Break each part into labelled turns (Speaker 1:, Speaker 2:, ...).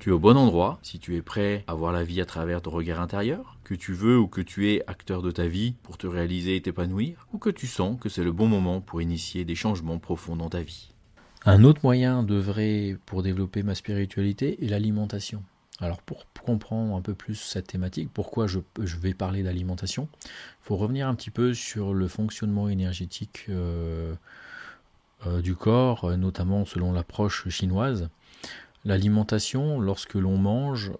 Speaker 1: Tu es au bon endroit si tu es prêt à voir la vie à travers ton regard intérieur, que tu veux ou que tu es acteur de ta vie pour te réaliser et t'épanouir, ou que tu sens que c'est le bon moment pour initier des changements profonds dans ta vie. Un autre moyen d'œuvrer pour développer ma spiritualité est l'alimentation. Alors pour comprendre un peu plus cette thématique, pourquoi je, vais parler d'alimentation, il faut revenir un petit peu sur le fonctionnement énergétique euh, euh, du corps, notamment selon l'approche chinoise. L'alimentation, lorsque l'on mange,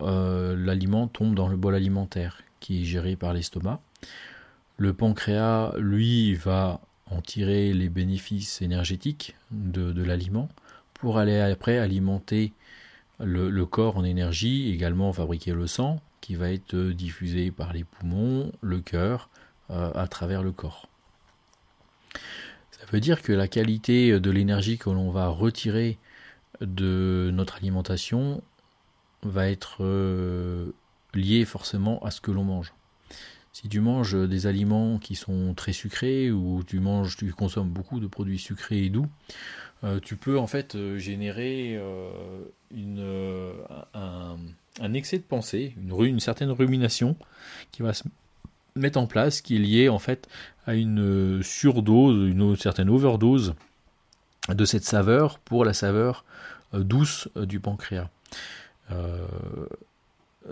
Speaker 1: euh, l'aliment tombe dans le bol alimentaire qui est géré par l'estomac. Le pancréas, lui, va en tirer les bénéfices énergétiques de, l'aliment pour aller après alimenter le, corps en énergie, également fabriquer le sang qui va être diffusé par les poumons, le cœur, euh, à travers le corps. Ça veut dire que la qualité de l'énergie que l'on va retirer de notre alimentation va être euh, lié forcément à ce que l'on mange. Si tu manges des aliments qui sont très sucrés ou tu manges, tu consommes beaucoup de produits sucrés et doux, euh, tu peux en fait euh, générer un, excès de pensée, une, une, certaine rumination qui va se mettre en place, qui est liée en fait à une surdose, une certaine overdose de cette saveur pour la saveur euh, douce euh, du pancréas. Euh,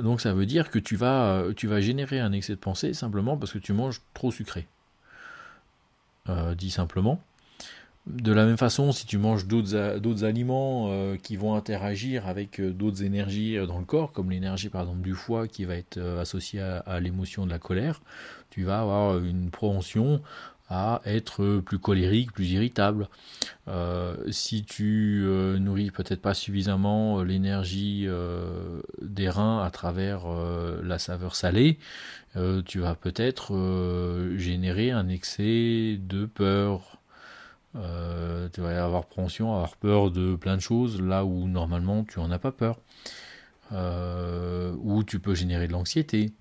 Speaker 1: donc ça veut dire que tu vas, générer un excès de pensée simplement parce que tu manges trop sucré. dit simplement. De la même façon, si tu manges d'autres aliments qui vont interagir avec d'autres énergies dans le corps, comme l'énergie par exemple du foie qui va être associée à l'émotion de la colère, tu vas avoir une propension à être plus colérique, plus irritable. Euh, si tu euh, nourris peut-être pas suffisamment euh, l'énergie des reins à travers la saveur salée, tu vas peut-être générer un excès de peur. tu vas avoir pension, avoir peur de plein de choses là où normalement tu en as pas peur. ou tu peux générer de l'anxiété,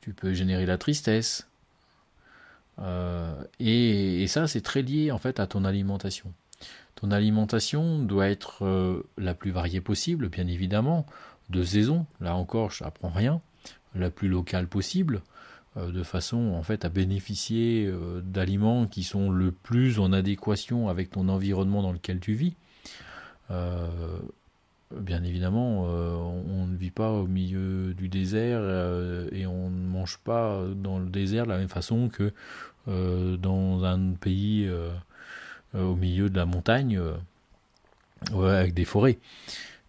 Speaker 1: tu peux générer la tristesse, euh, et, ça, c'est très lié en fait à ton alimentation. Ton alimentation doit être euh, la plus variée possible, bien évidemment, de saison. Là encore, je n'apprends rien. La plus locale possible, euh, de façon en fait à bénéficier d'aliments qui sont le plus en adéquation avec ton environnement dans lequel tu vis. Bien évidemment, on ne vit pas au milieu du désert et on ne mange pas dans le désert de la même façon que euh, dans un pays euh, au milieu de la montagne avec des forêts.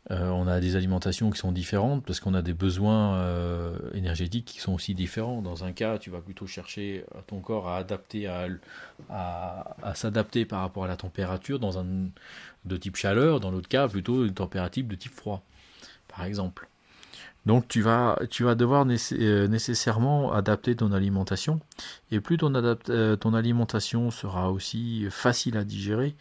Speaker 1: On a des alimentations qui sont différentes parce qu'on a des besoins énergétiques qui sont aussi différents. Dans un cas, tu vas plutôt chercher ton corps à adapter, à, s'adapter par rapport à la température de type chaleur. Dans l'autre cas, plutôt une température de type froid, par exemple. Donc tu vas, devoir euh, nécessairement adapter ton alimentation. Et plus ton, euh, alimentation sera aussi facile à digérer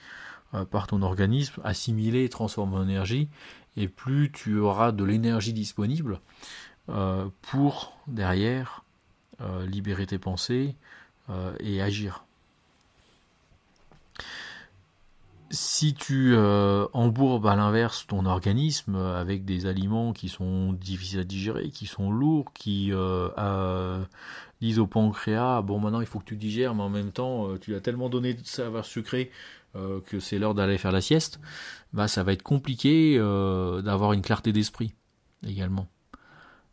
Speaker 1: euh, par ton organisme, assimilée et transformée en énergie, et plus tu auras de l'énergie disponible pour derrière libérer tes pensées et agir. si tu euh, embourbes à l'inverse ton organisme avec des aliments qui sont difficiles à digérer, qui sont lourds, qui euh, disent au pancréas bon maintenant il faut que tu digères, mais en même temps euh, tu as tellement donné de saveur sucrée que c'est l'heure d'aller faire la sieste, bah ça va être compliqué d'avoir une clarté d'esprit également.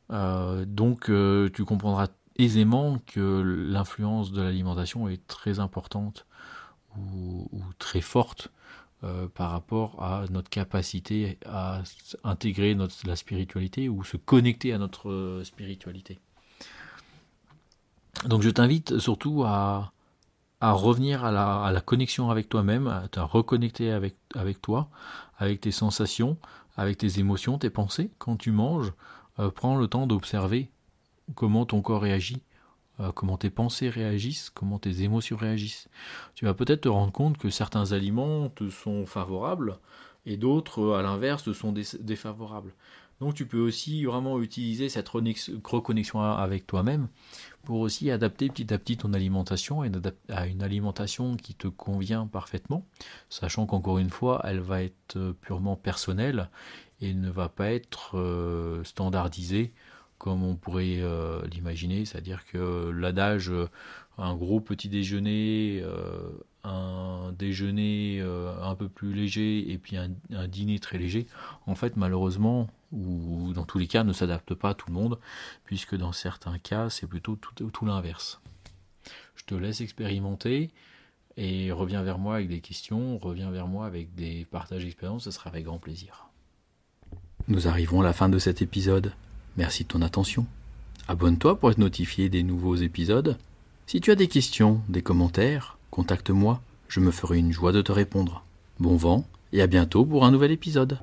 Speaker 1: donc tu comprendras aisément que l'influence de l'alimentation est très importante ou très forte euh, par rapport à notre capacité à intégrer la spiritualité ou se connecter à notre euh, spiritualité. Donc je t'invite surtout à, à revenir à la, connexion avec toi-même, à te reconnecter avec, avec toi, avec tes sensations, avec tes émotions, tes pensées. Quand tu manges, euh, prends le temps d'observer comment ton corps réagit euh, comment tes pensées réagissent, comment tes émotions réagissent. Tu vas peut-être te rendre compte que certains aliments te sont favorables et d'autres, à l'inverse, te sont défavorables. Donc tu peux aussi vraiment utiliser cette reconnexion avec toi-même pour aussi adapter petit à petit ton alimentation à une alimentation qui te convient parfaitement, sachant qu'encore une fois, elle va être euh, purement personnelle et ne va pas être euh, standardisée comme on pourrait euh, l'imaginer, c'est-à-dire que l'adage un gros petit déjeuner, un déjeuner un peu plus léger et puis un, un, dîner très léger, en fait malheureusement, ou dans tous les cas ne s'adapte pas à tout le monde, puisque dans certains cas c'est plutôt tout, tout l'inverse. Je te laisse expérimenter et reviens vers moi avec des questions, reviens vers moi avec des partages d'expérience, ce sera avec grand plaisir. Nous arrivons à la fin de cet épisode. Merci de ton attention. Abonne-toi pour être notifié des nouveaux épisodes. Si tu as des questions, des commentaires, contacte-moi, je me ferai une joie de te répondre. Bon vent et à bientôt pour un nouvel épisode.